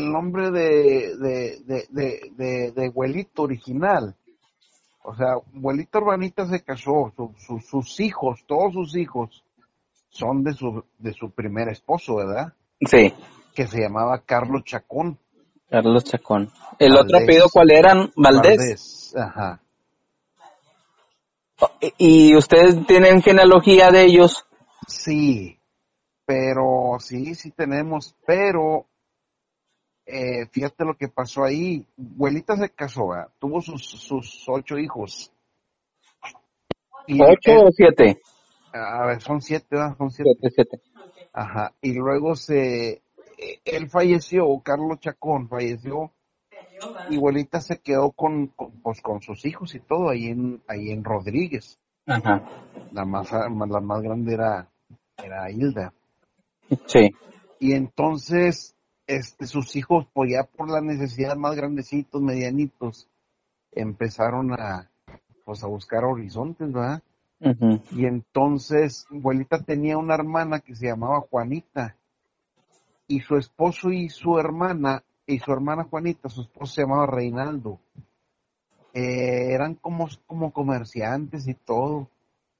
el nombre de, de, de, de, de, de abuelito original. O sea, abuelita Urbanita se casó, su- su- sus hijos, todos sus hijos, son de su, de su primer esposo, ¿verdad? Sí, Que se llamaba Carlos Chacón. Carlos Chacón. ¿El Valdés. otro apellido cuál eran? Valdés. Valdés, Ajá. ¿Y ustedes tienen genealogía de ellos? Sí, pero sí, sí tenemos, pero eh, fíjate lo que pasó ahí. Abuelita se casó, ¿verdad? tuvo sus, sus ocho hijos. Y ¿Ocho o siete? a ver, son siete, ¿verdad? Son siete. Siete, siete. Ajá. Y luego se, eh, él falleció, Carlos Chacón falleció, y abuelita se quedó con, con, pues, con sus hijos y todo ahí en, ahí en Rodríguez. Ajá. La más, la más grande era, era Hilda. Sí. Y entonces, este, sus hijos, pues ya por la necesidad más grandecitos, medianitos, empezaron a, pues a buscar horizontes, ¿verdad? Y entonces, abuelita tenía una hermana que se llamaba Juanita. Y su esposo y su hermana, y su hermana Juanita, su esposo se llamaba Reinaldo. Eh, eran como, como comerciantes y todo.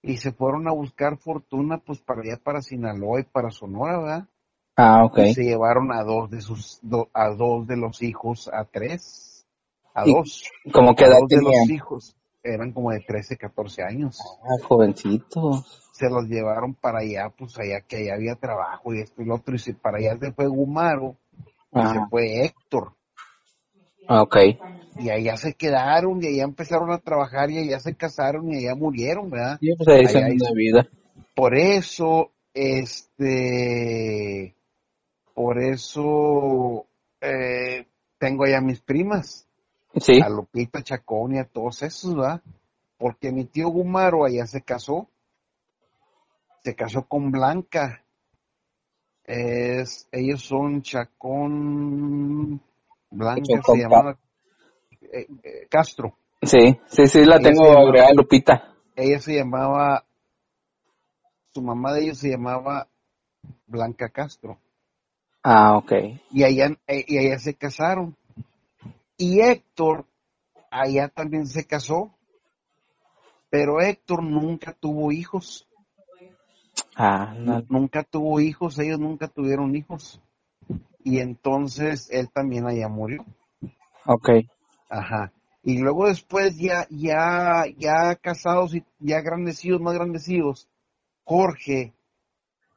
Y se fueron a buscar fortuna, pues para allá, para Sinaloa y para Sonora, ¿verdad? Ah, ok. Y se llevaron a dos de sus, do- a dos de los hijos, a tres, a ¿Y dos. ¿Cómo que A dos de tenían? los hijos eran como de 13, 14 años. Ah, jovencitos. Se los llevaron para allá, pues allá que allá había trabajo y esto y lo otro. Y se, para allá se fue Gumaro y se fue Héctor. Ah, ok. Y allá se quedaron y allá empezaron a trabajar y allá se casaron y allá murieron, ¿verdad? Sí, pues ahí Allá hizo- de vida. Por eso, este, por eso eh, tengo allá mis primas. Sí. a Lupita Chacón y a todos esos, ¿verdad? Porque mi tío Gumaro allá se casó, se casó con Blanca. Es, ellos son Chacón, Blanca Chacón se llamaba eh, eh, Castro. Sí, sí, sí, la Ella tengo agregada, Lupita. Ella se llamaba, su mamá de ellos se llamaba Blanca Castro. Ah, ok. y allá, eh, y allá se casaron. Y Héctor allá también se casó, pero Héctor nunca tuvo hijos, Ah, no. nunca tuvo hijos, ellos nunca tuvieron hijos. Y entonces él también allá murió. ok. Ajá. Y luego después ya, ya, ya casados y ya grandecidos, más grandecidos, Jorge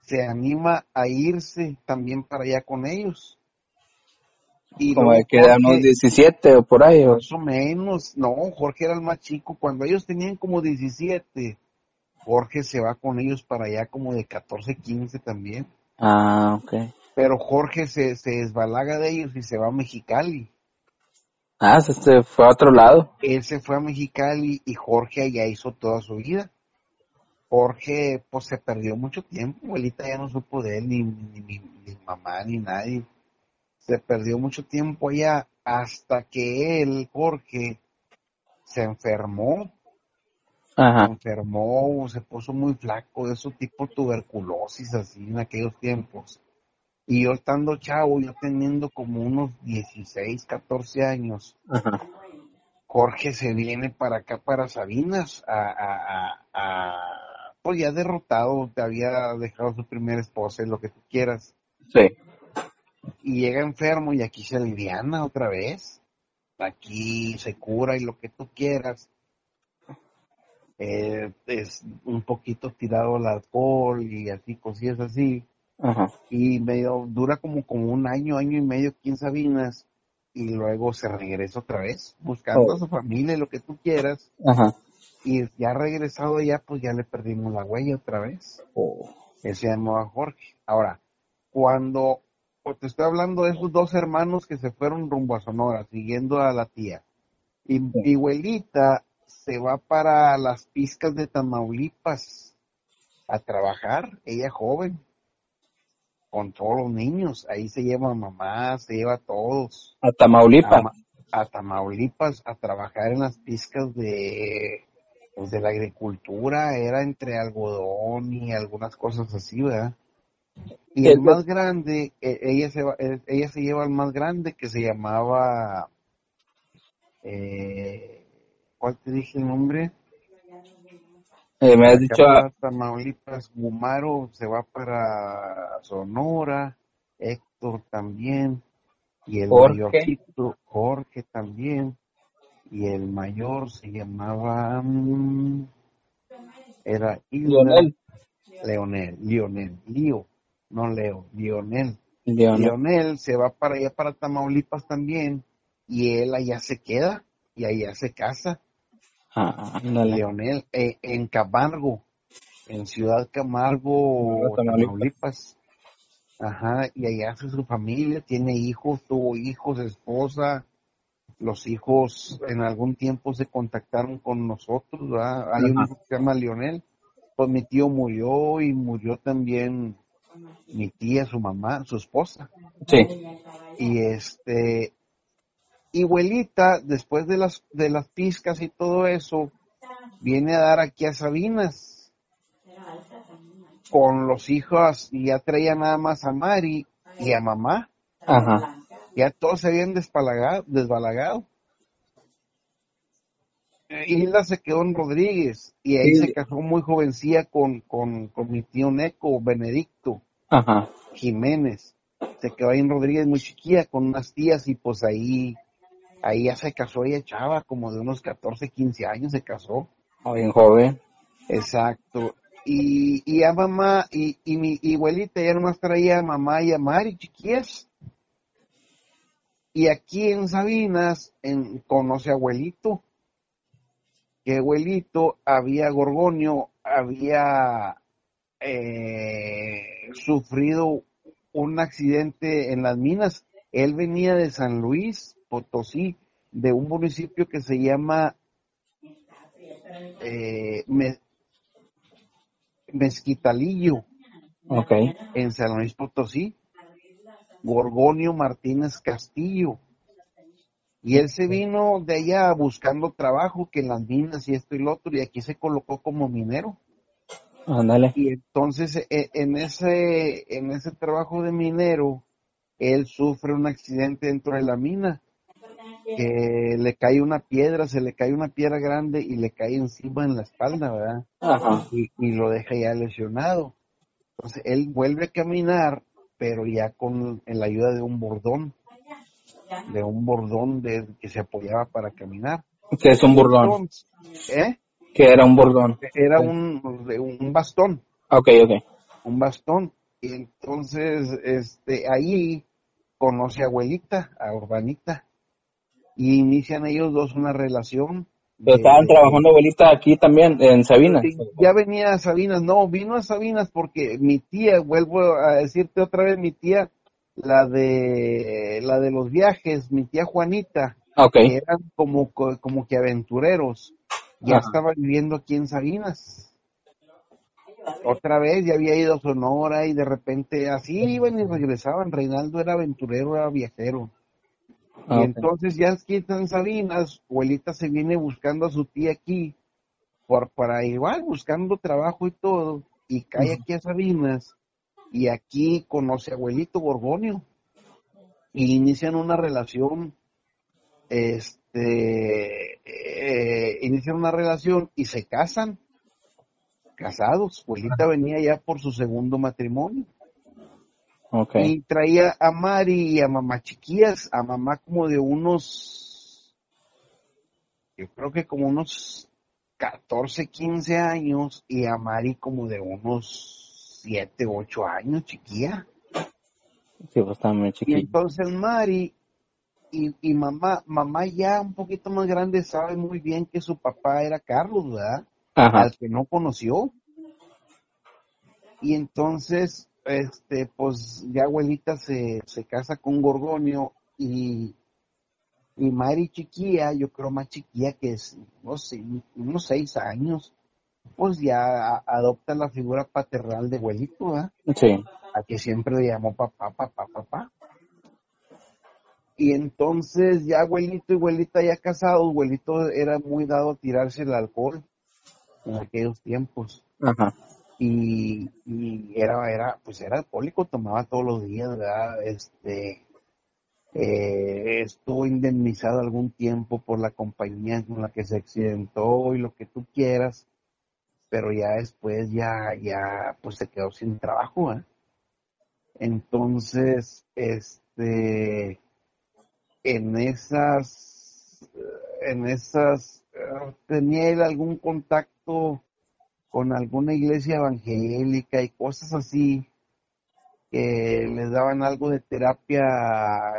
se anima a irse también para allá con ellos. Y Como que eran unos Jorge- 17 o por ahí. o- Más o menos, no, Jorge era el más chico. Cuando ellos tenían como 17, Jorge se va con ellos para allá como de 14, 15 también. Ah, ok. Pero Jorge se, se desbalaga de ellos y se va a Mexicali. Ah, se fue a otro lado. Él se fue a Mexicali y Jorge allá hizo toda su vida. Jorge, pues se perdió mucho tiempo. Abuelita ya no supo de él, ni, ni, ni, ni mamá, ni nadie. Se perdió mucho tiempo allá hasta que él, Jorge, se enfermó se enfermó, se puso muy flaco, de esos tipo tuberculosis así en aquellos tiempos. Y yo estando chavo, yo teniendo como unos 16, 14 años, Ajá. Jorge se viene para acá, para Sabinas, a, a, a, a- pues ya derrotado, te había dejado su primera esposa y lo que tú quieras. Sí. Y llega enfermo y aquí se aliviana otra vez. Aquí se cura y lo que tú quieras. Eh, es un poquito tirado al alcohol y así, cosillas así. Ajá. Y medio, dura como, como un año, año y medio aquí en Sabinas. Y luego se regresa otra vez, buscando Oh. a su familia y lo que tú quieras. Ajá. Y ya regresado ya, pues ya le perdimos la huella otra vez. Oh. Él se llamaba Jorge. Ahora, cuando pues, te estoy hablando de esos dos hermanos que se fueron rumbo a Sonora, siguiendo a la tía. Y mi abuelita se va para las piscas de Tamaulipas a trabajar, ella joven, con todos los niños. Ahí se lleva a mamá, se lleva a todos. A Tamaulipas. A, a Tamaulipas a trabajar en las piscas de, pues, de la agricultura, era entre algodón y algunas cosas así, ¿verdad? Y el más grande, e- ella se, va- ella se lleva al más grande que se llamaba, eh, ¿cuál te dije el nombre? Eh, me has dicho, Tamaulipas, Gumaro se va para Sonora, Héctor también, y el Jorge. mayorcito, Jorge también, y el mayor se llamaba, mm, era Lionel. Leonel, Lionel, Lío, no Leo, Lionel. Lionel. Lionel se va para allá, para Tamaulipas también, y él allá se queda, y allá se casa. Ah. Leonel, eh, en Camargo, en Ciudad Camargo, Tamaulipas. Tamaulipas. Ajá, y allá hace su familia, tiene hijos, tuvo hijos, esposa. Los hijos en algún tiempo se contactaron con nosotros, ¿verdad? Hay un Ajá. hijo que se llama Leonel. Pues mi tío murió y murió también mi tía, su mamá, su esposa. Sí. Y este, y abuelita, después de las, de las pizcas y todo eso, viene a dar aquí a Sabinas con los hijos y ya traía nada más a Mari y a mamá. Ajá. Ya todos se habían despalagado, desbalagado. Eh, Hilda se quedó en Rodríguez y ahí Sí. se casó muy jovencilla con, con, con mi tío Neco, Benedicto Ajá. Jiménez. Se quedó ahí en Rodríguez muy chiquilla con unas tías y pues ahí, ahí ya se casó ella chava, como de unos 14, 15 años se casó. Bien joven. Exacto. Y, y a mamá, y, y mi y abuelita ya nomás traía a mamá y a Mari, chiquillas. Y aquí en Sabinas en, conoce a abuelito. Que abuelito había Gorgonio, había eh, sufrido un accidente en las minas. Él venía de San Luis, Potosí, de un municipio que se llama eh, Me- Mezquitalillo, en San Luis Potosí, Gorgonio Martínez Castillo. Y él se vino de allá buscando trabajo, que en las minas y esto y lo otro, y aquí se colocó como minero. Ándale. Y entonces e- en ese, en ese trabajo de minero, él sufre un accidente dentro de la mina, que le cae una piedra, se le cae una piedra grande y le cae encima en la espalda, ¿verdad? Ajá. y, y lo deja ya lesionado. Entonces él vuelve a caminar, pero ya con en la ayuda de un bordón, de un bordón de, que se apoyaba para caminar. Que es un. Entonces, ¿eh? Que era un burdón. Era un, un bastón, Ok, ok. un bastón. Y entonces, este, ahí conoce a abuelita, a Urbanita, y inician ellos dos una relación. Estaban de- trabajando abuelita aquí también, en Sabinas. Ya venía a Sabinas, no, vino a Sabinas porque mi tía, vuelvo a decirte otra vez, mi tía, la de la de los viajes, mi tía Juanita, que eran como, co- como que aventureros, ya Ajá. estaba viviendo aquí en Sabinas. Otra vez ya había ido a Sonora y de repente así iban y regresaban. Reinaldo era aventurero, era viajero. Ah, Y entonces ya aquí en Sabinas, abuelita se viene buscando a su tía aquí, por, para igual buscando trabajo y todo, y cae aquí a Sabinas, y aquí conoce a abuelito Borgonio, y inician una relación, este, eh, inician una relación y se casan, casados, abuelita venía ya por su segundo matrimonio. Y traía a Mari y a mamá chiquillas, a mamá como de unos, yo creo que como unos 14, 15 años, y a Mari como de unos 7, 8 años, chiquilla. Sí, pues muy Y entonces Mari y, y mamá, mamá ya un poquito más grande sabe muy bien que su papá era Carlos, ¿verdad? Ajá. al que no conoció. Y entonces, este, pues ya abuelita se, se casa con Gorgonio y, y Mari chiquilla, yo creo más chiquilla que es, no sé, unos seis años, pues ya a- adopta la figura paternal de abuelito, ¿verdad? Sí. a que siempre le llamó papá, papá, papá. Y entonces ya abuelito y abuelita ya casados, abuelito era muy dado a tirarse el alcohol en aquellos tiempos. Ajá. Y, era, era, pues era alcohólico, tomaba todos los días, ¿verdad? Este, eh, estuvo indemnizado algún tiempo por la compañía con la que se accidentó y lo que tú quieras, pero ya después ya, ya, pues se quedó sin trabajo, ¿eh? Entonces, este, en esas, en esas, eh, tenía él algún contacto con alguna iglesia evangélica y cosas así, que les daban algo de terapia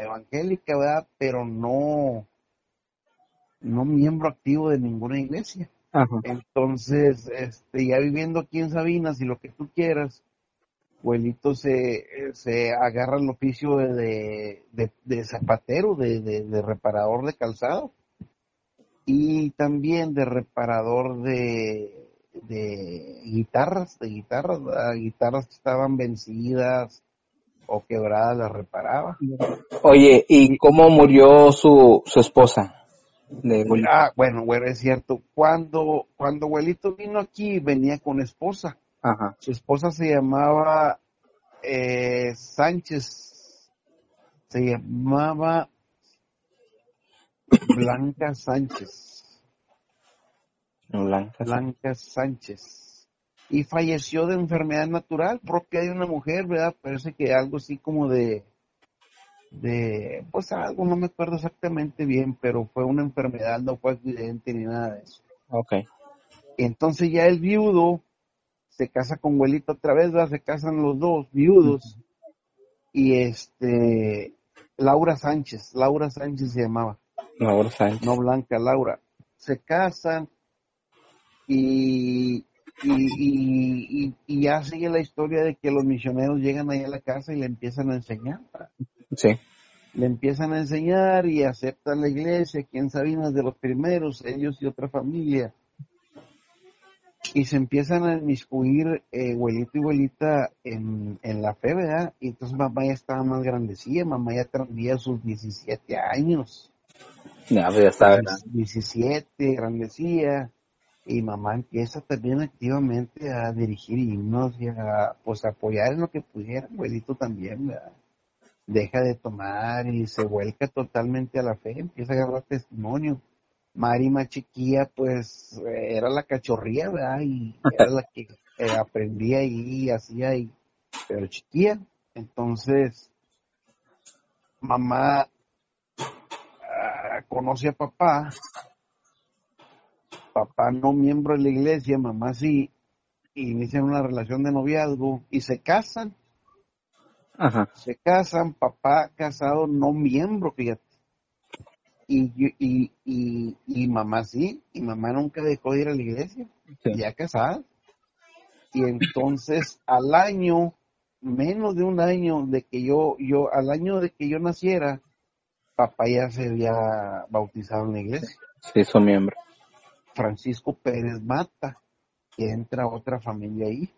evangélica, ¿verdad? Pero no, no miembro activo de ninguna iglesia. Ajá. Entonces, este, ya viviendo aquí en Sabinas y lo que tú quieras, abuelito se, se agarra el oficio de, de, de zapatero, de, de, de reparador de calzado y también de reparador de, de guitarras, de guitarras, ¿verdad? guitarras que estaban vencidas o quebradas las reparaba. Oye, ¿y cómo murió su, su esposa? De? Ah, bueno, bueno, es cierto. Cuando, cuando abuelito vino aquí, venía con esposa. Ajá. Su esposa se llamaba eh, Sánchez. Se llamaba Blanca Sánchez. Blanca. Blanca Sánchez. Y falleció de enfermedad natural propia de una mujer, ¿verdad? Parece que algo así como de, de, pues algo, no me acuerdo exactamente bien, pero fue una enfermedad, no fue accidente ni nada de eso. Ok. Entonces ya el viudo se casa con abuelito otra vez, ¿verdad? Se casan los dos viudos. Y este, Laura Sánchez, Laura Sánchez se llamaba, Laura Sánchez. no Blanca, Laura. Se casan y, y, y, y- ya sigue la historia de que los misioneros llegan ahí a la casa y le empiezan a enseñar. Sí. Le empiezan a enseñar y aceptan la iglesia, aquí en Sabinas de los primeros, ellos y otra familia. Y se empiezan a inmiscuir eh, abuelito y abuelita en, en la fe, ¿verdad? Y entonces mamá ya estaba más grandecilla, mamá ya tendría sus 17 años. Ya, pues ya ¿verdad? 17, grandecía. Y mamá empieza también activamente a dirigir himnos y a pues apoyar en lo que pudiera, abuelito también, ¿verdad? Deja de tomar y se vuelca totalmente a la fe, empieza a agarrar testimonio. Mari más chiquilla, pues era la cachorría, ¿verdad? Y era la que eh, aprendía y hacía, y, pero chiquilla. Entonces, mamá ah, conoce a papá, papá no miembro de la iglesia, mamá sí, y inician una relación de noviazgo y se casan, Ajá. se casan, papá casado no miembro, fíjate. Y, y, y, y mamá sí, y mamá nunca dejó de ir a la iglesia, Sí. ya casada. Y entonces al año, menos de un año de que yo, yo, al año de que yo naciera, papá ya se había bautizado en la iglesia. Se hizo miembro. Francisco Pérez Mata, que entra otra familia ahí.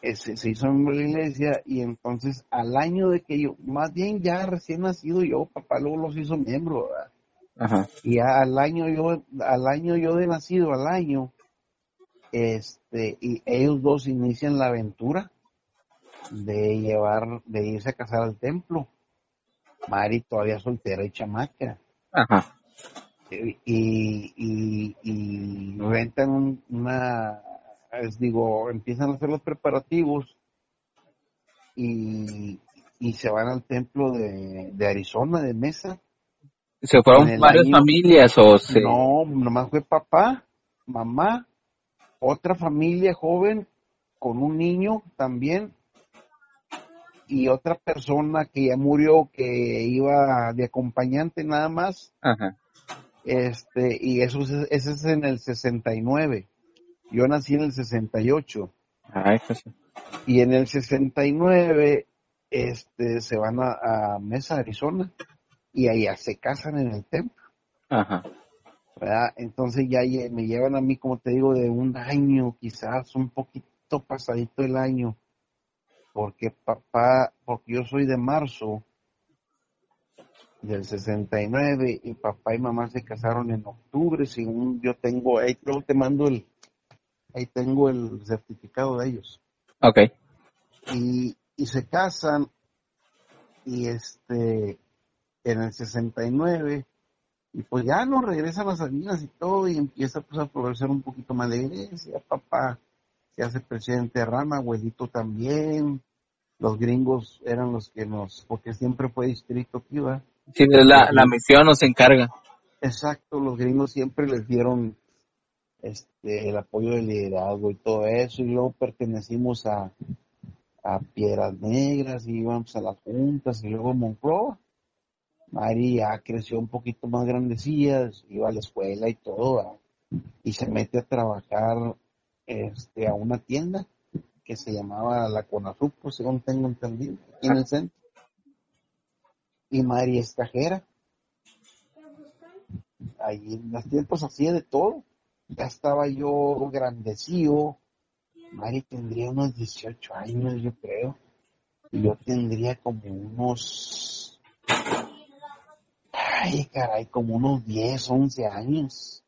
Ese, se hizo miembro de la iglesia y entonces al año de que yo, más bien ya recién nacido yo, papá luego los hizo miembro, ¿verdad? Ajá. y al año yo, al año yo de nacido, al año, este, y ellos dos inician la aventura de llevar, de irse a casar al templo. Mari todavía soltera y chamaca. Ajá. Y, y, y rentan un- una, es digo, empiezan a hacer los preparativos y, y se van al templo de, de Arizona, de Mesa. ¿Se fueron varias año- familias o se...? No, nomás fue papá, mamá, otra familia joven con un niño también y otra persona que ya murió que iba de acompañante nada más Ajá. Este, y eso es, ese es en el 69. Yo nací en el 68. Ay, pues, Y en el 69, este, se van a, a Mesa, Arizona. Y allá se casan en el templo, Ajá. ¿verdad? Entonces ya me llevan a mí, como te digo, de un año, quizás un poquito pasadito el año. Porque papá, porque yo soy de marzo del 69 y papá y mamá se casaron en octubre, según yo tengo, ahí luego te mando el, ahí tengo el certificado de ellos. Ok. Y, y se casan y este en el 69 y pues ya no regresan a Salinas y todo y empieza pues a progresar un poquito más de iglesia, papá se hace presidente de Rama, abuelito también, los gringos eran los que nos, porque siempre fue distrito aquí, ¿va? Sí, la, la misión nos encarga. Exacto, los gringos siempre les dieron este el apoyo del liderazgo y todo eso, y luego pertenecimos a, a Piedras Negras y íbamos a las juntas y luego Moncloa. María creció un poquito más grandecilla, iba a la escuela y todo, y se mete a trabajar este, a una tienda que se llamaba la Conazupo, según tengo entendido, aquí en el centro. Y María es. Allí en los tiempos hacía de todo. Ya estaba yo grandecío. Mari tendría unos 18 años, yo creo. Y yo tendría como unos... Ay, caray, como unos 10, 11 años.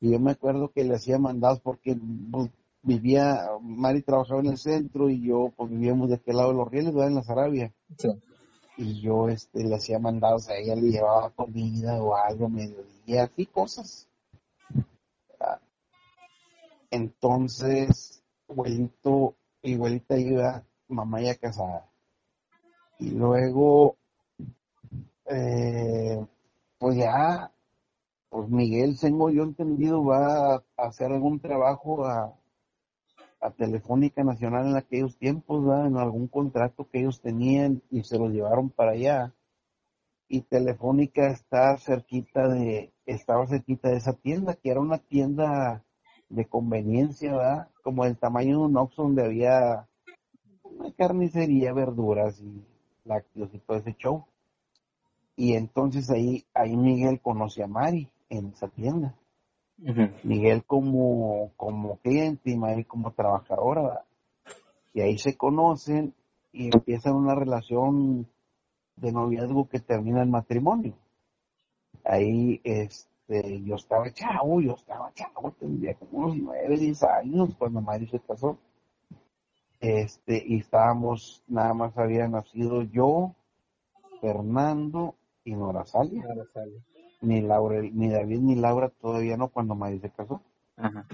Y yo me acuerdo que le hacía mandados porque pues, vivía, Mari trabajaba en el centro y yo pues vivíamos de aquel lado de los rieles. En la Sarabia. Sí. Y yo este, le hacía mandados a ella, le llevaba comida o algo, mediodía, así cosas. Entonces, abuelito y abuelita iba, mamá ya casada. Y luego, eh, pues ya pues Miguel, tengo yo entendido, va a hacer algún trabajo a, a Telefónica Nacional en aquellos tiempos, ¿verdad? en algún contrato que ellos tenían y se lo llevaron para allá. Y Telefónica está cerquita de, estaba cerquita de esa tienda, que era una tienda de conveniencia, ¿verdad? Como el tamaño de un Oxxo donde había una carnicería, verduras y lácteos y todo ese show. Y entonces ahí, ahí Miguel conoce a Mari en esa tienda. Miguel como, como cliente y Mari como trabajadora. ¿verdad? Y ahí se conocen y empiezan una relación de noviazgo que termina en matrimonio. Ahí este, yo estaba chavo, yo estaba chavo, tendría como unos nueve, diez años cuando Mari se casó. Este, y estábamos, nada más había nacido yo, Fernando y Nora Salia. Ni Laura, ni David ni Laura todavía no cuando Mari se casó. Ajá.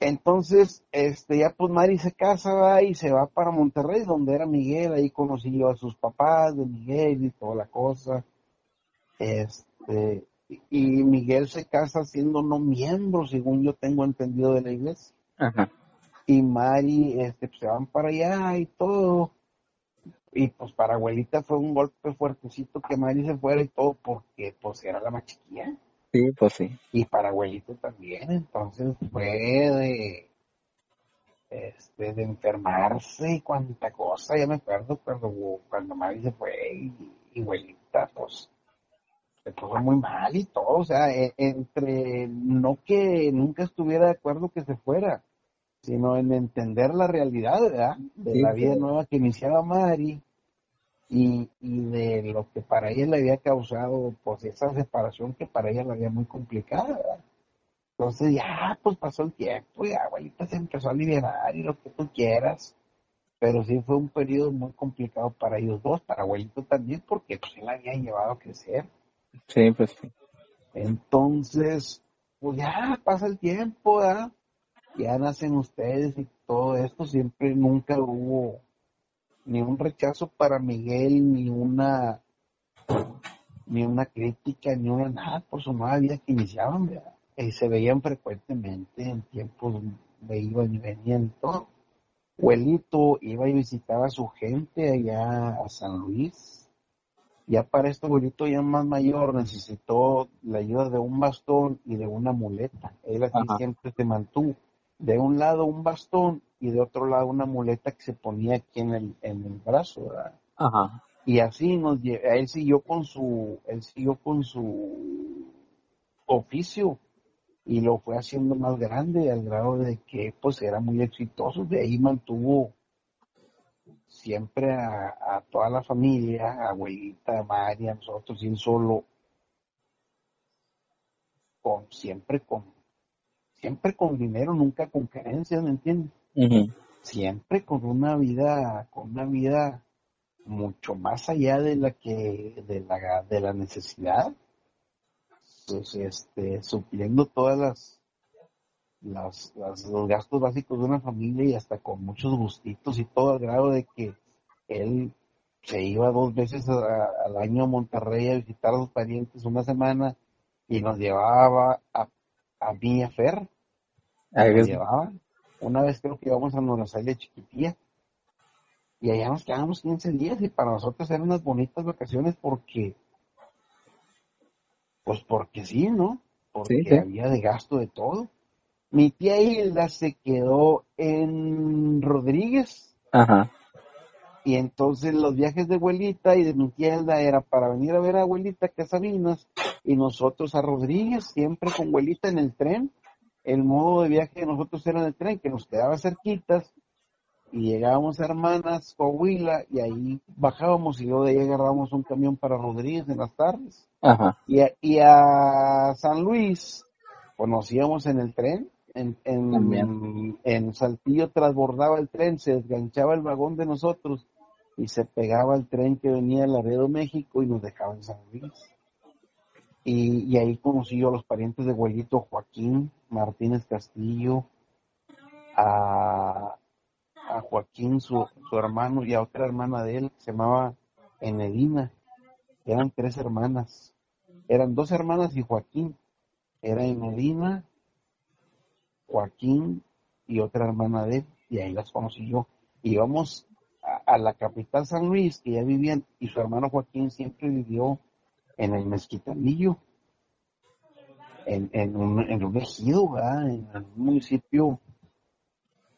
Entonces, este, ya pues Mari se casa ¿va? y se va para Monterrey, donde era Miguel, ahí conocí yo a sus papás de Miguel y toda la cosa. Este, y Miguel se casa siendo no miembro, según yo tengo entendido de la iglesia. Ajá. Y Mari, este, pues, se van para allá y todo. Y pues para abuelita fue un golpe fuertecito que Mari se fuera y todo, porque pues era la más chiquilla Sí, pues sí. y para abuelito también, entonces fue de, este, de enfermarse y cuánta cosa, ya me acuerdo cuando, cuando Mari se fue y, y abuelita pues se puso muy mal y todo, o sea, e- entre no que nunca estuviera de acuerdo que se fuera, sino en entender la realidad, ¿verdad? De Sí, la vida sí. nueva que iniciaba Mari y, y de lo que para ella le había causado, pues esa separación que para ella la había muy complicada, ¿verdad? Entonces ya, pues pasó el tiempo y abuelita se empezó a liberar y lo que tú quieras. Pero sí fue un periodo muy complicado para ellos dos, para abuelito también, porque pues él la había llevado a crecer. Sí, pues sí. Entonces, pues ya pasa el tiempo, ¿verdad? Ya nacen ustedes y todo esto, siempre nunca hubo ni un rechazo para Miguel, ni una ni una crítica, ni una nada por su nueva vida que iniciaban, ¿verdad? Y se veían frecuentemente en tiempos de iban y venían todo. Abuelito iba y visitaba a su gente allá a San Luis. Ya para este abuelito ya más mayor necesitó la ayuda de un bastón y de una muleta. Él así Ajá. siempre se mantuvo. De un lado un bastón y de otro lado una muleta que se ponía aquí en el, en el brazo, ¿verdad? Ajá. Y así nos lle- él siguió con su, él siguió con su oficio y lo fue haciendo más grande al grado de que pues era muy exitoso. De ahí mantuvo siempre a, a toda la familia, a abuelita, a María, nosotros, y él solo, con, siempre con, siempre con dinero, nunca con carencias, ¿me entiendes? Siempre con una vida, con una vida mucho más allá de la que, de la, de la necesidad, pues este, supliendo todas las, las, las- los gastos básicos de una familia y hasta con muchos gustitos y todo al grado de que él se iba dos veces a- al año a Monterrey a visitar a sus parientes una semana y nos llevaba a, a mí y a Fer, nos llevaba. Una vez creo que íbamos a Norazalia chiquitía y allá nos quedábamos 15 días y para nosotros eran unas bonitas vacaciones porque, pues porque sí, ¿no? Porque Sí, sí. había de gasto de todo. Mi tía Hilda se quedó en Rodríguez Ajá. y entonces los viajes de abuelita y de mi tía Hilda era para venir a ver a abuelita que a Sabinas y nosotros a Rodríguez, siempre con abuelita en el tren. El modo de viaje de nosotros era en el tren, que nos quedaba cerquitas y llegábamos a Hermanas, Coahuila y ahí bajábamos y luego de ahí agarrábamos un camión para Rodríguez en las tardes. Ajá. Y a, y a San Luis conocíamos en el tren, en, en, También. en Saltillo transbordaba el tren, se desganchaba el vagón de nosotros y se pegaba el tren que venía de Laredo, México y nos dejaba en San Luis. Y, ahí conocí yo a los parientes de abuelito Joaquín Martínez Castillo, a, a Joaquín, su, su hermano, y a otra hermana de él que se llamaba Enedina. Eran tres hermanas. Eran dos hermanas y Joaquín. Era Enedina, Joaquín y otra hermana de él. Y ahí las conocí yo. Íbamos a, a la capital San Luis, que ya vivían, y su hermano Joaquín siempre vivió en el Mezquitanillo, en, en, un, en un ejido, ¿verdad? en un municipio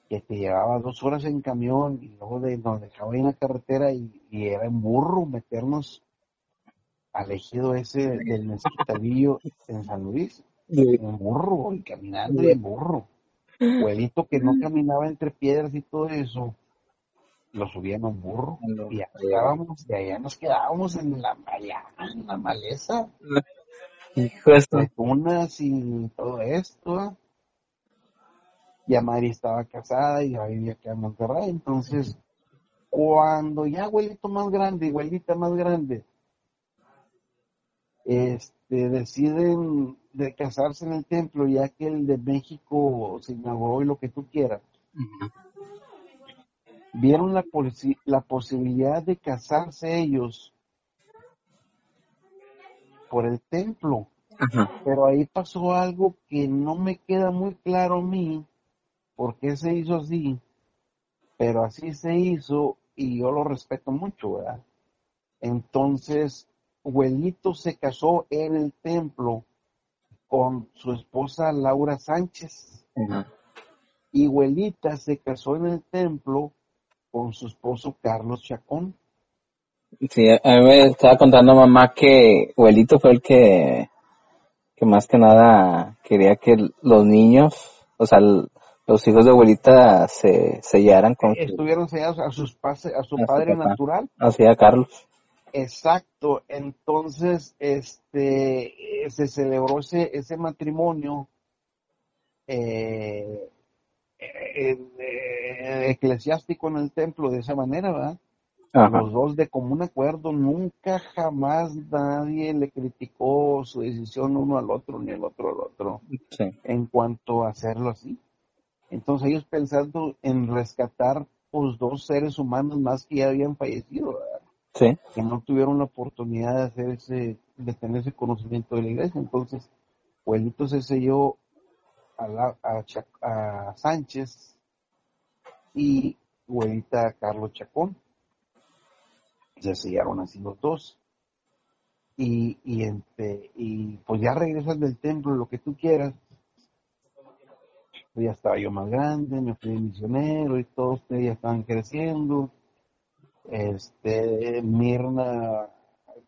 que te llevaba dos horas en camión y luego de, nos dejaba ahí en la carretera y, y era en burro meternos al ejido ese del Mezquitanillo en San Luis, en burro, y caminando y en burro. Abuelito que no caminaba entre piedras y todo eso, lo subían a un burro y allá estábamos, y allá nos quedábamos en la, allá, en la maleza, Hijo de tunas y todo esto. Ya Mari estaba casada y ya vivía acá en Monterrey, entonces cuando ya abuelito más grande, abuelita más grande, este, deciden de casarse en el templo, ya que el de México se inauguró y lo que tú quieras, vieron la, posi- la posibilidad de casarse ellos por el templo. Ajá. Pero ahí pasó algo que no me queda muy claro a mí, por qué se hizo así, pero así se hizo y yo lo respeto mucho, ¿verdad? Entonces, Abuelito se casó en el templo con su esposa Laura Sánchez Ajá. y Abuelita se casó en el templo con su esposo Carlos Chacón. Sí, a mí me estaba contando mamá que abuelito fue el que, que más que nada quería que los niños, o sea, los hijos de abuelita se sellaran con Estuvieron sellados a, sus pase- a su A su padre natural así a Carlos. Exacto, entonces este se celebró ese, ese matrimonio eh, eclesiástico en el templo de esa manera, ¿verdad? Ajá. Los dos de común acuerdo, nunca jamás nadie le criticó su decisión uno al otro ni el otro al otro Sí. en cuanto a hacerlo así. Entonces ellos pensando en rescatar pues dos seres humanos más que ya habían fallecido, que no tuvieron la oportunidad de hacer ese, de tener ese conocimiento de la iglesia. Entonces, Abuelito se selló a, la- a, Sánchez y abuelita a Carlos Chacón. Se sellaron así los dos. Y, y, este, y pues ya regresas del templo, lo que tú quieras. Pues ya estaba yo más grande, me fui misionero y todos ustedes ya estaban creciendo. Este, Mirna,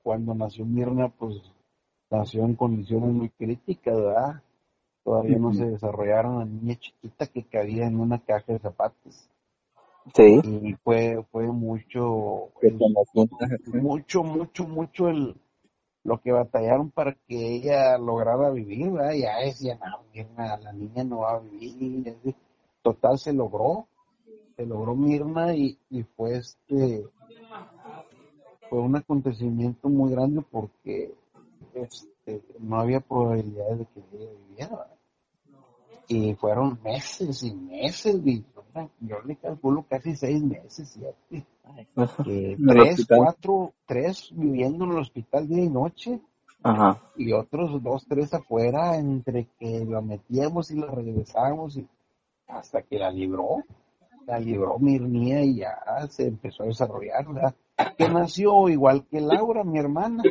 cuando nació Mirna, pues nació en condiciones muy críticas, ¿verdad? Todavía no se desarrollaron la niña chiquita que cabía en una caja de zapatos. Sí. Y fue, fue mucho, el- mucho, mucho, mucho el, lo que batallaron para que ella lograra vivir, ¿verdad? Ya decían, no, Mirna, la niña no va a vivir. Total, se logró, se logró Mirna y, y fue este, fue un acontecimiento muy grande porque este, no había probabilidad de que ella viviera. Y fueron meses y meses, yo le calculo casi seis meses, ¿cierto? tres, cuatro, tres viviendo en el hospital día y noche. Y otros dos, tres afuera, entre que la metíamos y la regresábamos y hasta que la libró. La libró Mirnia y ya se empezó a desarrollar, Que nació igual que Laura, mi hermana.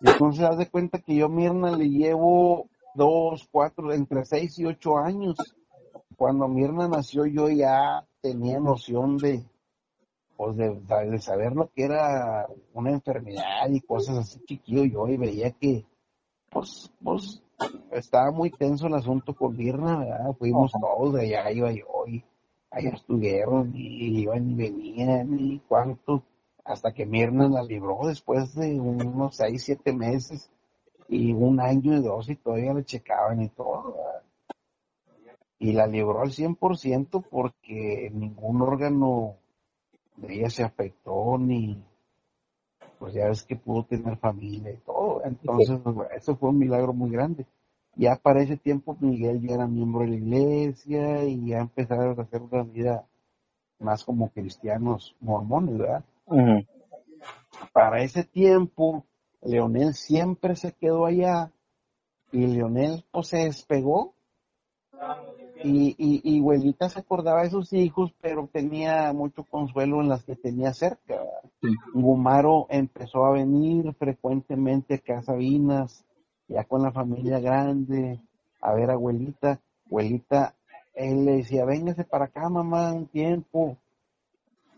Entonces, haz de cuenta que yo, Mirna, le llevo dos, cuatro, entre seis y ocho años. Cuando Mirna nació, yo ya tenía noción de, pues de, saber lo que era una enfermedad y cosas así chiquillo yo y veía que pues pues estaba muy tenso el asunto con Mirna, ¿verdad? Fuimos todos, de allá iba yo y allá estuvieron y iban y venían y cuánto, hasta que Mirna la libró después de unos seis, siete meses y un año y dos y todavía le checaban y todo, Y la libró al 100% porque ningún órgano ella se afectó ni pues ya ves que pudo tener familia y todo. Entonces pues, eso fue un milagro muy grande. Ya para ese tiempo Miguel ya era miembro de la iglesia y ya empezaron a hacer una vida más como cristianos mormones verdad para ese tiempo Leonel siempre se quedó allá y Leonel pues se despegó y, y, y abuelita se acordaba de sus hijos, pero tenía mucho consuelo en las que tenía cerca. Gumaro empezó a venir frecuentemente a Casa Vinas, ya con la familia grande, a ver a abuelita. Abuelita, él le decía, véngase para acá, mamá, un tiempo.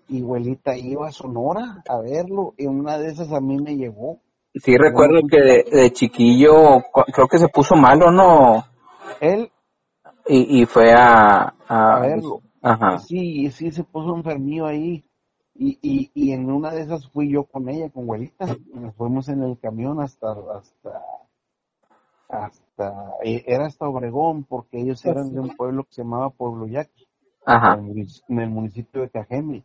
Y abuelita iba a Sonora a verlo, y una de esas a mí me llevó. Sí, recuerdo que de, de chiquillo, creo que se puso malo, ¿no? Él, y, y fue a, a, verlo. Ajá. Sí, sí, se puso enfermillo ahí. Y, y, y en una de esas fui yo con ella, con abuelita. Nos fuimos en el camión hasta, hasta, hasta, eh, era hasta Obregón, porque ellos eran de un pueblo que se llamaba Pueblo Yaqui, Ajá. En, el, municipio de Cajeme.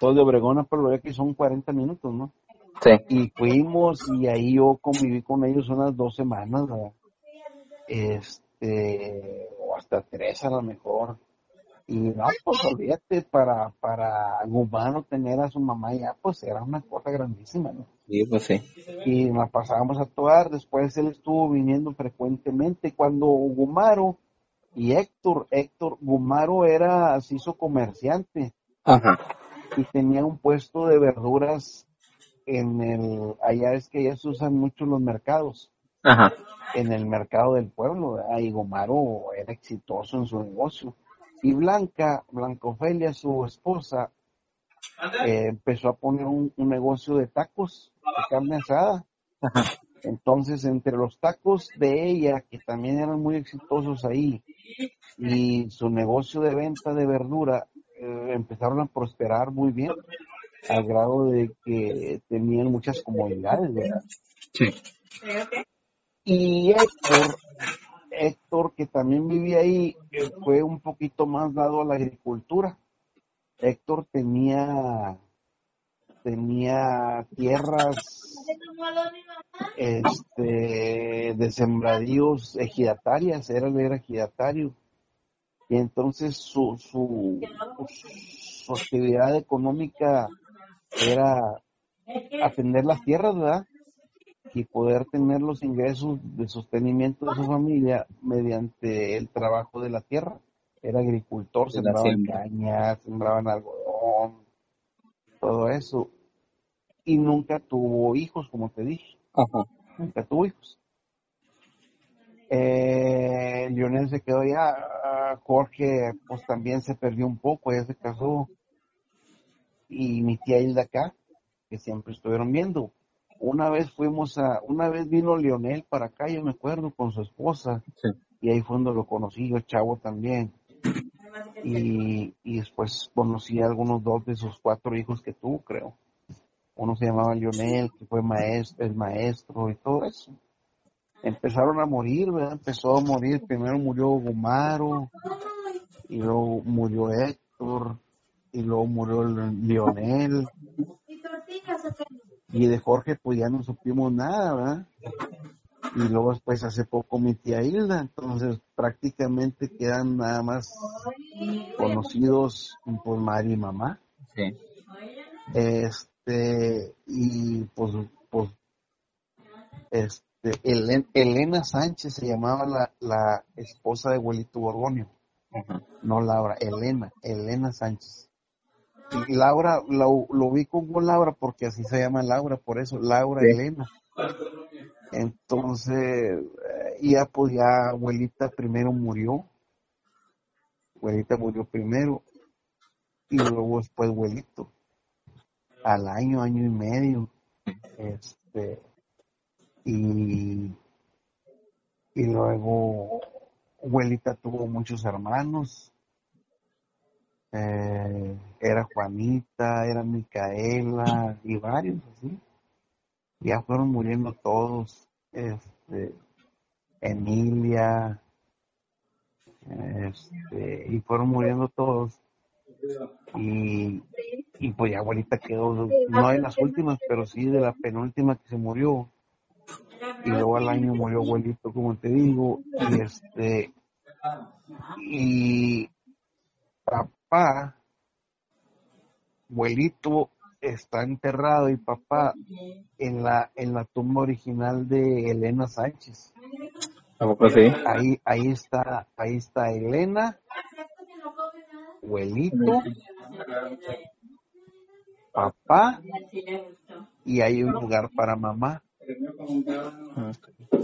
Todo de Obregón a Pueblo Yaqui son 40 minutos, ¿no? Sí. Y fuimos y ahí yo conviví con ellos unas dos semanas, ¿verdad? Este, o hasta tres a lo mejor. Y no, pues olvídate, para, para tener a su mamá ya, pues era una cosa grandísima, ¿no? Sí, pues sí. Y nos pasábamos a actuar, después él estuvo viniendo frecuentemente. Cuando Gumaro y Héctor, Héctor, Gumaro era, se hizo comerciante. Ajá. Y tenía un puesto de verduras en el, allá es que ya se usan mucho los mercados. Ajá en el mercado del pueblo. Y Gomaro era exitoso en su negocio. Y Blanca, Blanca Ofelia, su esposa, eh, empezó a poner un, negocio de tacos de carne asada. Entonces, entre los tacos de ella, que también eran muy exitosos ahí, y su negocio de venta de verdura, eh, empezaron a prosperar muy bien, al grado de que tenían muchas comodidades, ¿verdad? Sí. Y Héctor, Héctor, que también vivía ahí, fue un poquito más dado a la agricultura. Héctor tenía, tenía tierras este, de sembradíos ejidatarias, era, era ejidatario. Y entonces su, su, su actividad económica era atender las tierras, ¿verdad? y poder tener los ingresos de sostenimiento de su familia mediante el trabajo de la tierra. Era agricultor, sembraban cañas, sembraban algodón, todo eso. Y nunca tuvo hijos, como te dije. Nunca tuvo hijos. Eh, Lionel se quedó ya, Jorge pues también se perdió un poco, ya se casó. Y mi tía Hilda acá, que siempre estuvieron viendo una vez fuimos a, una vez vino Lionel para acá, yo me acuerdo, con su esposa, y ahí fue donde lo conocí, yo chavo también. Y, y después conocí a algunos dos de sus cuatro hijos que tuvo, creo. uno se llamaba Lionel, que fue maestro, el maestro y todo eso. Empezaron a morir, ¿verdad? Empezó a morir, primero murió Gumaro, y luego murió Héctor, y luego murió Lionel. Y de Jorge pues ya no supimos nada, ¿verdad? Y luego después hace poco mi tía Hilda, entonces prácticamente quedan nada más conocidos por Mari y mamá. Sí. Este, y pues, pues, este, Elena Sánchez se llamaba la, la esposa de Abuelito Borgonio. No Laura, Elena, Elena Sánchez. Y Laura, lo, lo vi con Laura porque así se llama Laura, por eso, Laura Elena. Entonces, ya pues ya abuelita primero murió. Abuelita murió primero y luego después abuelito. Al año, año y medio. Este, y, y luego abuelita tuvo muchos hermanos. Eh, era Juanita, era Micaela y varios así. Ya fueron muriendo todos. Este, Emilia, este, y fueron muriendo todos. Y, y pues ya abuelita quedó, no de las últimas, pero sí de la penúltima que se murió y luego al año murió abuelito, como te digo, y este, y papá, abuelito está enterrado y papá en la en la tumba original de Elena Sánchez. Ahí ahí está ahí está Elena, abuelito, papá y hay un lugar para mamá.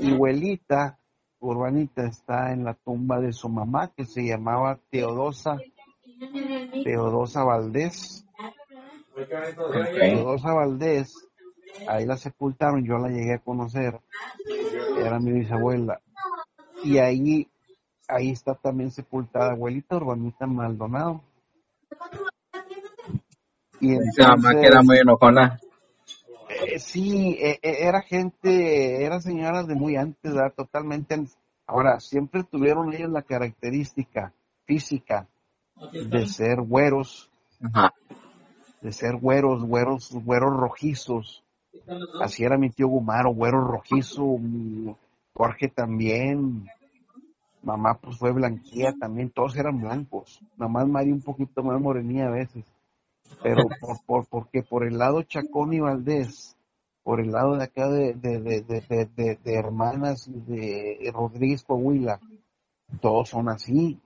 Y abuelita, urbanita, está en la tumba de su mamá que se llamaba Teodosa, Teodosa Valdés. Teodosa Valdés, ahí la sepultaron, yo la llegué a conocer, era mi bisabuela. Y ahí, ahí está también sepultada abuelita Urbanita Maldonado. Y mamá que era muy enojona. Eh, sí, eh, eh, era gente, era señoras de muy antes, totalmente. Ahora, siempre tuvieron ellos la característica física de ser güeros, de ser güeros, güeros, güeros rojizos. Así era mi tío Gumaro, güero rojizo, Jorge también, mamá pues fue blanquía también, todos eran blancos, nada más María un poquito más morenía a veces. Pero por, por, porque por el lado Chacón y Valdés, por el lado de acá de, de, de, de, hermanas de Rodríguez Coahuila, todos son así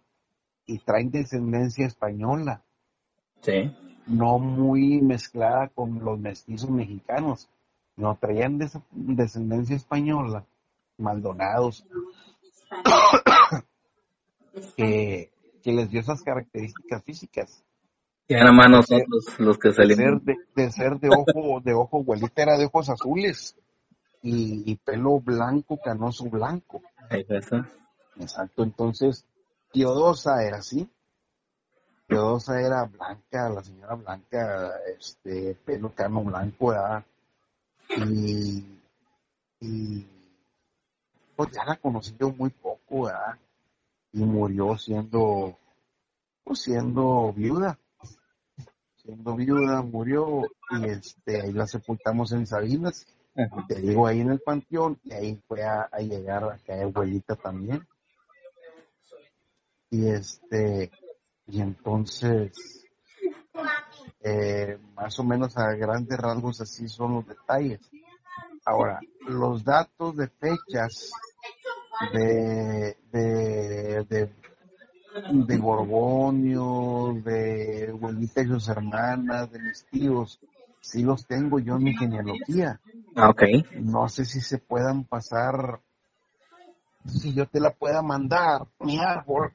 y traen descendencia española. Sí. No muy mezclada con los mestizos mexicanos, no traían descendencia española, Maldonados, que, que les dio esas características físicas. Y nada más nosotros los que salimos. De ser de, ojo, de ojo, abuelita era de ojos azules y, pelo blanco, canoso blanco. Exacto, entonces Teodosa era así. Teodosa era blanca, la señora blanca, este, pelo cano blanco, ¿verdad? Y, y pues ya la conocí yo muy poco, ¿verdad? Y murió siendo, pues siendo viuda siendo viuda, murió y este, ahí la sepultamos en Sabinas, te digo ahí en el panteón y ahí fue a, llegar a caer abuelita también. Y este, y entonces, eh, más o menos a grandes rasgos así son los detalles. Ahora, los datos de fechas de, de, de de Borgonio, de abuelita y sus hermanas, de mis tíos, sí los tengo yo en mi genealogía. Ah, ok. No sé si se puedan pasar, si yo te la pueda mandar, mi árbol,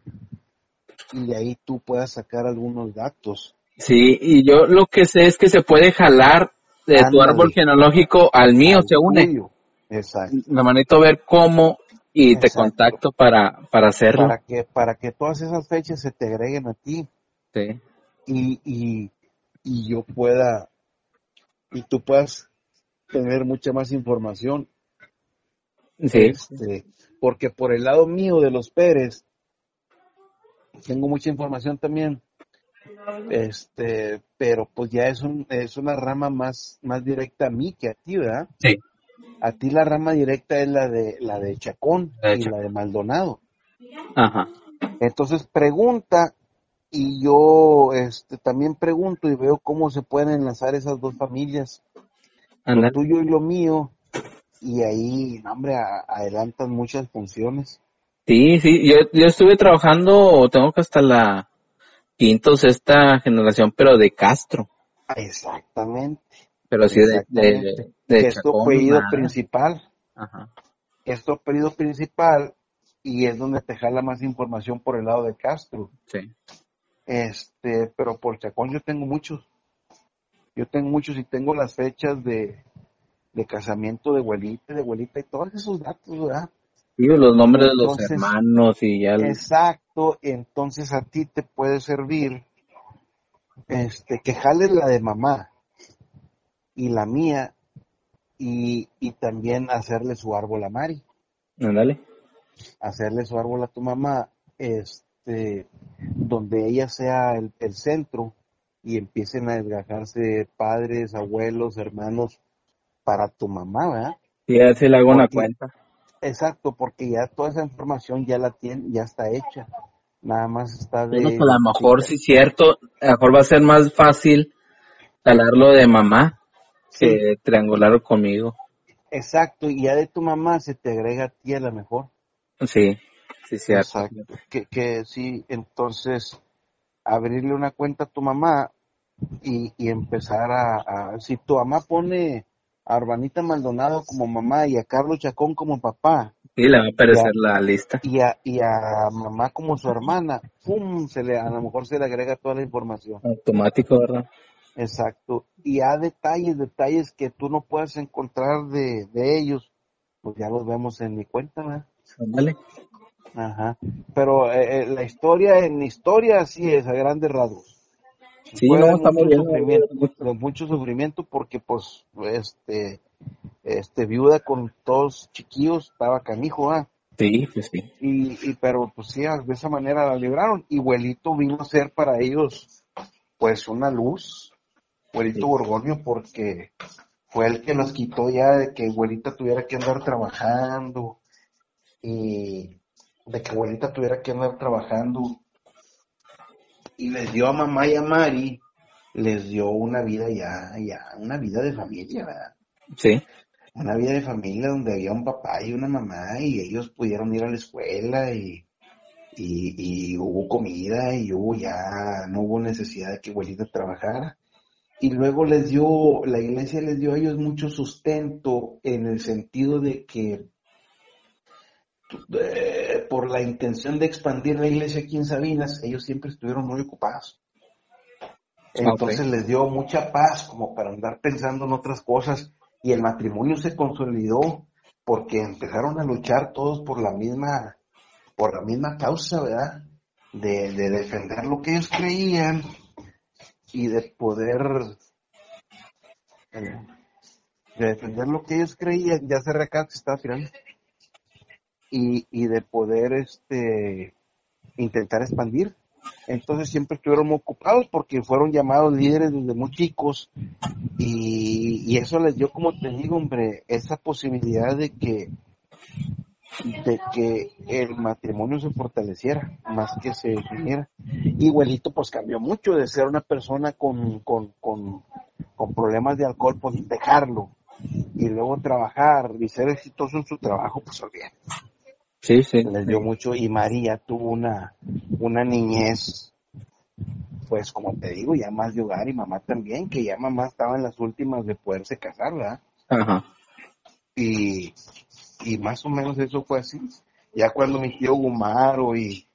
y de ahí tú puedas sacar algunos datos. Sí, y yo lo que sé es que se puede jalar de tu árbol genealógico al mío, se une. Exacto. Me manito ver cómo y te contacto para, para hacerlo. Para que, para que todas esas fechas se te agreguen a ti. Sí. Y, y, y yo pueda y tú puedas tener mucha más información. Sí. Este, porque por el lado mío de los Pérez, tengo mucha información también. Este, pero pues ya es un, es una rama más, más directa a mí que a ti, ¿verdad? Sí. A ti la rama directa es la de, la de Chacón La de y Chacón. la de Maldonado. Ajá. Entonces pregunta y yo este, también pregunto y veo cómo se pueden enlazar esas dos familias, lo Ándale. tuyo y lo mío, y ahí, hombre, a- adelantan muchas funciones. Sí, sí, yo, yo estuve trabajando, tengo que hasta la quinta o sexta generación, pero de Castro. Exactamente. Pero sí de, de, de que es tu Chacón, apellido nada. principal, Ajá. es tu apellido principal y es donde te jala más información por el lado de Castro. Sí. Este, pero por Chacón yo tengo muchos. Yo tengo muchos y tengo las fechas de, de casamiento de abuelita, de abuelita y todos esos datos, ¿verdad? Sí, los nombres de los hermanos y ya. Exacto, entonces a ti te puede servir este que jales la de mamá y la mía y, y también hacerle su árbol a Mari, Ándale. hacerle su árbol a tu mamá, este, donde ella sea el, el centro y empiecen a desgajarse padres, abuelos, hermanos para tu mamá, ¿verdad? Sí, ya se le hago una cuenta. Exacto, porque ya toda esa información ya la tiene, ya está hecha. Nada más está de... Bueno, pues a lo mejor sí es cierto, a lo mejor va a ser más fácil jalarlo de mamá que triangularlo conmigo. Exacto, y ya de tu mamá se te agrega a ti a lo mejor. Sí, sí, cierto. Exacto. Que, que sí, entonces, abrirle una cuenta a tu mamá y, y empezar a, a- Si tu mamá pone a Urbanita Maldonado como mamá y a Carlos Chacón como papá Sí, le va a aparecer la lista. y a, y a mamá como su hermana, ¡pum! Se le, a lo mejor se le agrega toda la información. Automático, ¿verdad? Exacto. Y a detalles, detalles que tú no puedas encontrar de, de ellos, pues ya los vemos en mi cuenta, ¿verdad? Ándale. Ajá. Pero eh, eh, la historia, en historia sí es a grandes rasgos. Sí, no, está mucho sufrimiento, mucho sufrimiento porque pues este este viuda con todos chiquillos estaba canijo, ¿ah? Sí, pues sí. Y, y pero pues sí, de esa manera la libraron y Huelito vino a ser para ellos pues una luz, Huelito Sí. Borgoño porque fue el que los quitó ya de que abuelita tuviera que andar trabajando y de que abuelita tuviera que andar trabajando y les dio a mamá y a Mari les dio una vida ya ya una vida de familia ¿verdad? Sí, una vida de familia donde había un papá y una mamá y ellos pudieron ir a la escuela y, y, y hubo comida y hubo ya, no hubo necesidad de que abuelita trabajara. Y luego les dio, la iglesia les dio a ellos mucho sustento en el sentido de que eh, por la intención de expandir la iglesia aquí en Sabinas, ellos siempre estuvieron muy ocupados. Entonces les dio mucha paz como para andar pensando en otras cosas y el matrimonio se consolidó porque empezaron a luchar todos por la misma por la misma causa, ¿verdad? De, de defender lo que ellos creían y de poder eh, de defender lo que ellos creían, ya se recá que estaba tirando y, y de poder este intentar expandir. Entonces siempre estuvieron muy ocupados porque fueron llamados líderes desde muy chicos y, y eso les dio, como te digo, hombre, esa posibilidad de que de que el matrimonio se fortaleciera más que se definiera. Y Huelito pues cambió mucho de ser una persona con, con, con, con problemas de alcohol, pues dejarlo y luego trabajar y ser exitoso en su trabajo, pues olvídate sí, sí. les dio mucho y María tuvo una, una niñez, pues como te digo, ya más de hogar y mamá también, que ya mamá estaba en las últimas de poderse casar, ¿verdad? Ajá. Y, y más o menos eso fue así. Ya cuando mi tío Gumaro y,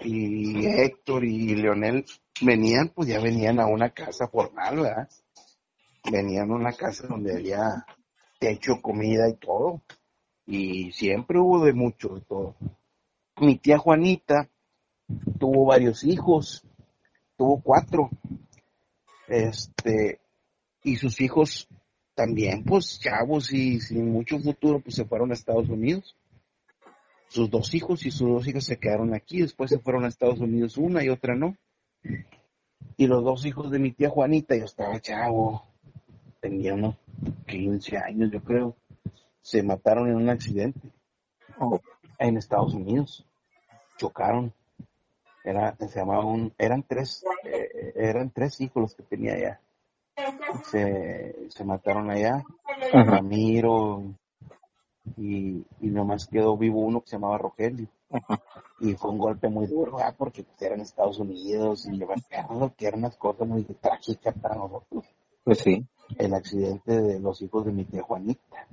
y Héctor y Leonel venían, pues ya venían a una casa formal, ¿verdad? Venían a una casa donde había techo, comida y todo. Y siempre hubo de mucho, de todo. Mi tía Juanita tuvo varios hijos, tuvo cuatro. Este, y sus hijos también, pues chavos y sin mucho futuro, pues se fueron a Estados Unidos. Sus dos hijos y sus dos hijas se quedaron aquí, después se fueron a Estados Unidos una y otra no. Y los dos hijos de mi tía Juanita, yo estaba chavo, tenía unos 15 años yo creo, se mataron en un accidente Oh, en Estados Unidos. Chocaron. Era, se llamaba un, eran tres, eh, eran tres hijos los que tenía allá. Se, se mataron allá. Ramiro y, y nomás quedó vivo uno que se llamaba Rogelio. Y fue un golpe muy duro, ¿verdad? porque pues, era en Estados Unidos y acuerdo que era una cosa muy trágica para nosotros. Pues sí. El accidente de los hijos de mi tía Juanita,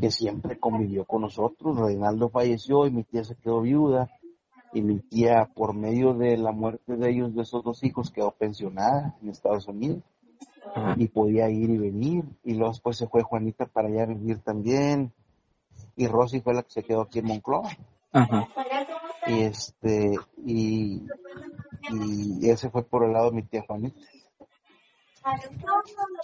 que siempre convivió con nosotros. Reinaldo falleció y mi tía se quedó viuda. Y mi tía, por medio de la muerte de ellos, de esos dos hijos, quedó pensionada en Estados Unidos Ajá. y podía ir y venir. Y luego después se fue Juanita para allá a vivir también. Y Rosy fue la que se quedó aquí en Moncloa. Ajá. Y este, y, y ese fue por el lado de mi tía Juanita.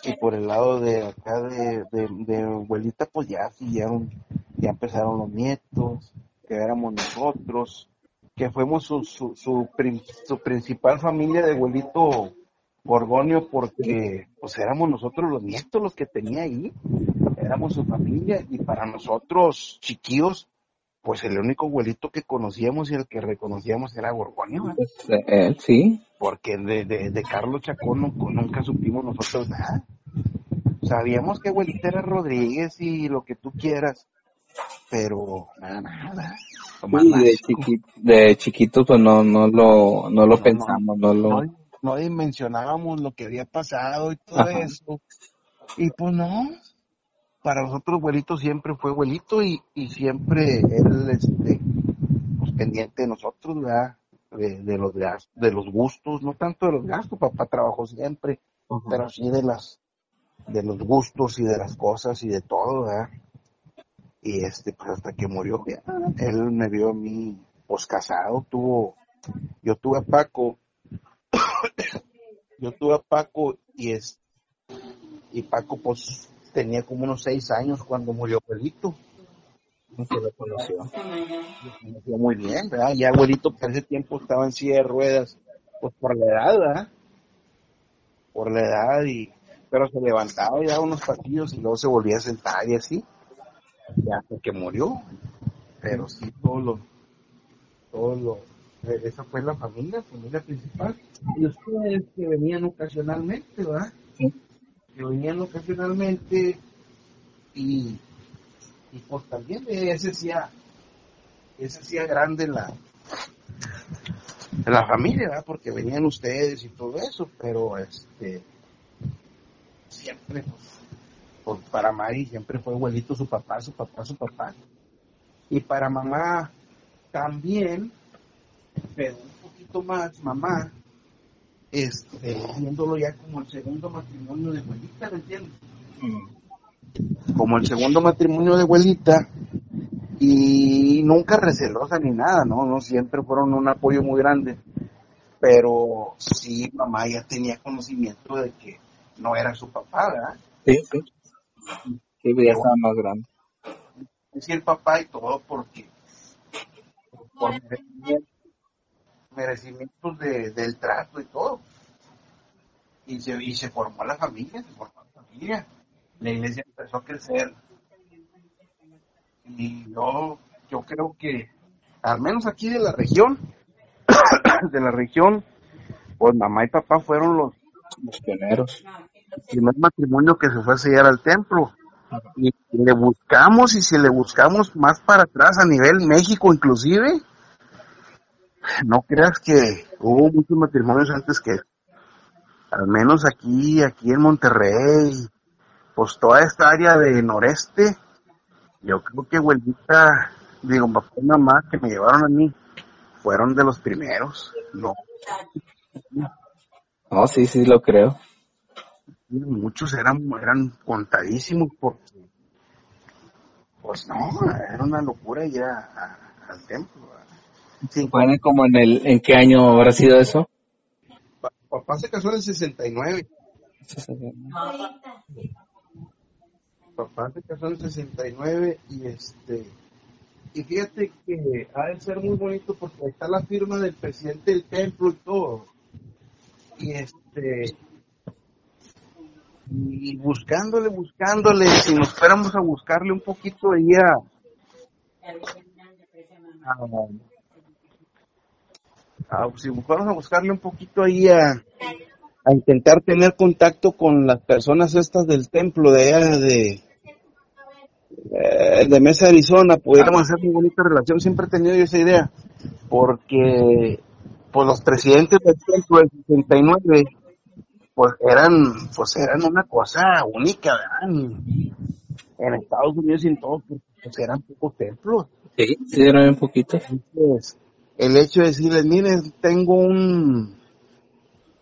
Y por el lado de acá de, de, de abuelita, pues ya siguieron, ya empezaron los nietos, que éramos nosotros, que fuimos su, su, su, su principal familia de abuelito Gorgonio, porque pues éramos nosotros los nietos los que tenía ahí, éramos su familia, y para nosotros chiquillos, pues el único abuelito que conocíamos y el que reconocíamos era Gorgonio, ¿eh? Eh, él sí. porque de, de, de Carlos Chacón no- nunca supimos nosotros nada. Sabíamos que abuelita era Rodríguez y lo que tú quieras, pero nada, nada. Sí, de, básico. chiqui- de chiquitos pues no, no lo, no lo No, no, pensamos, no lo... no, no dimensionábamos lo que había pasado y todo Ajá. eso. Y pues no, para nosotros abuelito siempre fue abuelito y, y siempre él este, pues, pendiente de nosotros, ¿verdad? De, de los gastos, de los gustos, no tanto de los gastos, papá trabajó siempre, pero sí de las de los gustos y de las cosas y de todo, ¿verdad? Y este, pues hasta que murió, ya, él me vio a mí, pues casado, tuvo, yo tuve a Paco, yo tuve a Paco y es, y Paco pues tenía como unos seis años cuando murió abuelito, Se lo conoció. lo conocía muy bien, ¿verdad? Ya abuelito por ese tiempo estaba en silla de ruedas, pues por la edad, ¿verdad? Por la edad y, pero se levantaba y daba unos pasillos y luego se volvía a sentar y así, ya hasta que murió, pero sí todo lo, todo lo, eh, esa fue la familia, familia principal, y ustedes que venían ocasionalmente, ¿verdad? Sí. Que venían ocasionalmente y, y pues también ese hacía, ese hacía grande la, la familia, ¿verdad? Porque venían ustedes y todo eso, pero este, siempre, pues, pues, para Mari siempre fue abuelito su papá, su papá, su papá. Y para mamá también, pero un poquito más, mamá, este, viéndolo ya como el segundo matrimonio de abuelita, ¿me entiendes? Como el segundo matrimonio de abuelita, y nunca recelosa ni nada, ¿no? No siempre fueron un apoyo muy grande, pero sí, mamá ya tenía conocimiento de que no era su papá, ¿verdad? Sí, sí. Sí, ya estaba más grande. decir papá y todo porque por merecimientos, merecimientos de, del trato y todo. Y se, y se formó la familia, se formó la familia. La iglesia empezó a crecer. Y yo, yo creo que, al menos aquí de la región, de la región, pues mamá y papá fueron los Los pioneros. primer matrimonio que se fue a sellar al templo. Y le buscamos y si le buscamos más para atrás a nivel México inclusive, no creas que hubo muchos matrimonios antes que al menos aquí, aquí en Monterrey, pues toda esta área de noreste, yo creo que abuelita, digo, papá y mamá que me llevaron a mí, fueron de los primeros, no, No, sí, sí, lo creo. muchos eran, eran contadísimos porque, pues no, era una locura ir a- a- al templo. ¿Verdad? Sí, Bueno, como en el, ¿en qué año habrá sido eso? pa- papá se casó en el 69 Papá se casó en 69 y este y fíjate que ha de ser muy bonito porque ahí está la firma del presidente del templo y todo. Y este y buscándole, buscándole, si nos fuéramos a buscarle un poquito ahí a, a, si fuéramos a buscarle un poquito ahí a, a intentar tener contacto con las personas estas del templo de allá de, eh, de Mesa, Arizona, pudiéramos hacer una bonita relación. Siempre he tenido yo esa idea, porque pues los presidentes del templo del 69 pues eran pues eran una cosa única, ¿verdad? En Estados Unidos y en todo, pues eran pocos templos. Sí, sí, eran un poquito. Entonces, el hecho de decirles, miren, tengo un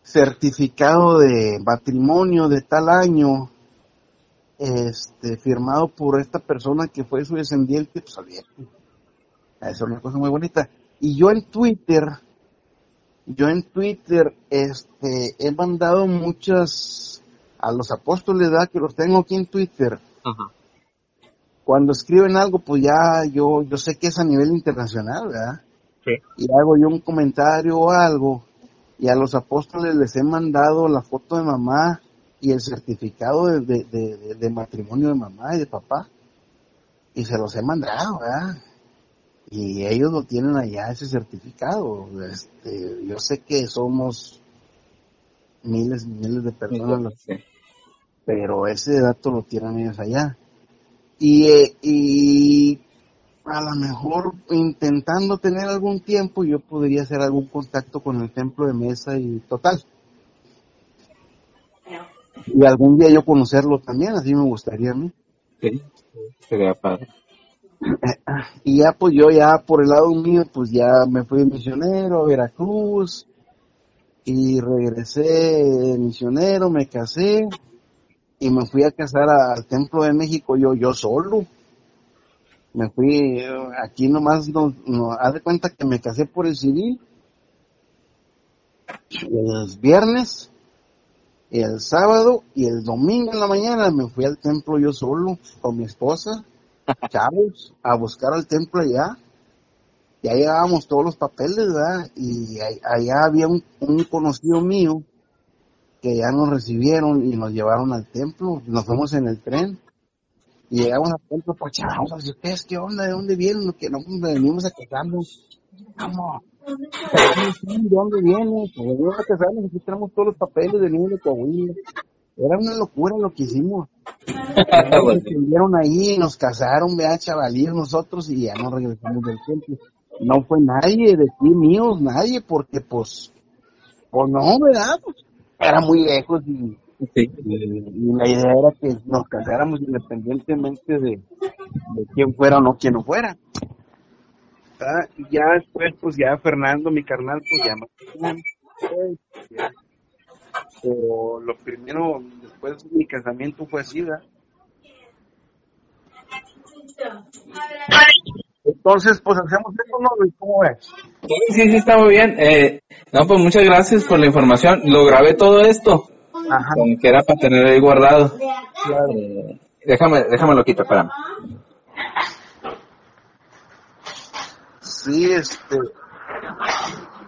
certificado de matrimonio de tal año, este, firmado por esta persona que fue su descendiente, pues olvídate. Es una cosa muy bonita. Y yo en Twitter, yo en Twitter, este, he mandado muchas a los apóstoles, ¿verdad? Que los tengo aquí en Twitter. Cuando escriben algo, pues ya yo, yo sé que es a nivel internacional, ¿verdad? Y hago yo un comentario o algo, y a los apóstoles les he mandado la foto de mamá y el certificado de, de, de, de matrimonio de mamá y de papá, y se los he mandado, ¿verdad? y ellos lo tienen allá ese certificado. Este, yo sé que somos miles y miles de personas, pero ese dato lo tienen ellos allá. Y, eh, y a lo mejor intentando tener algún tiempo yo podría hacer algún contacto con el templo de mesa y total. Y algún día yo conocerlo también, así me gustaría a mí. Sí, sería padre. Y ya pues yo ya por el lado mío pues ya me fui misionero a Veracruz y regresé misionero, me casé y me fui a casar al Templo de México yo yo solo. Me fui aquí nomás, no, no, haz de cuenta que me casé por el civil el viernes, el sábado y el domingo en la mañana me fui al templo yo solo con mi esposa chavos a buscar al templo allá. Ya llevábamos todos los papeles, ¿verdad? Y allá había un, conocido mío que ya nos recibieron y nos llevaron al templo. Nos fuimos en el tren y llegamos al templo, pues chavos, ¿ustedes qué onda? ¿De dónde vienen? Que no venimos a casarnos. Vamos. ¿De dónde vienen? Pues venimos a casarnos, aquí tenemos todos los papeles de niño de Coahuila. Era una locura lo que hicimos. nos estuvieron ahí, nos casaron, vea, chavalíos nosotros y ya nos regresamos del templo. No fue nadie de ti míos, nadie, porque pues, pues no, ¿verdad? Pues, era muy lejos y, y, la idea era que nos casáramos independientemente de, quién fuera o no quién no fuera. Y ya después, pues ya Fernando, mi carnal, pues ya pero lo primero después de mi casamiento fue así. Entonces, pues hacemos esto, ¿no? ¿Cómo ves? Sí, sí, está muy bien. Eh, no, pues muchas gracias por la información. Lo grabé todo esto. Ajá. que era para tener ahí guardado. Eh, déjame, déjame lo quito, espérame. Sí, este,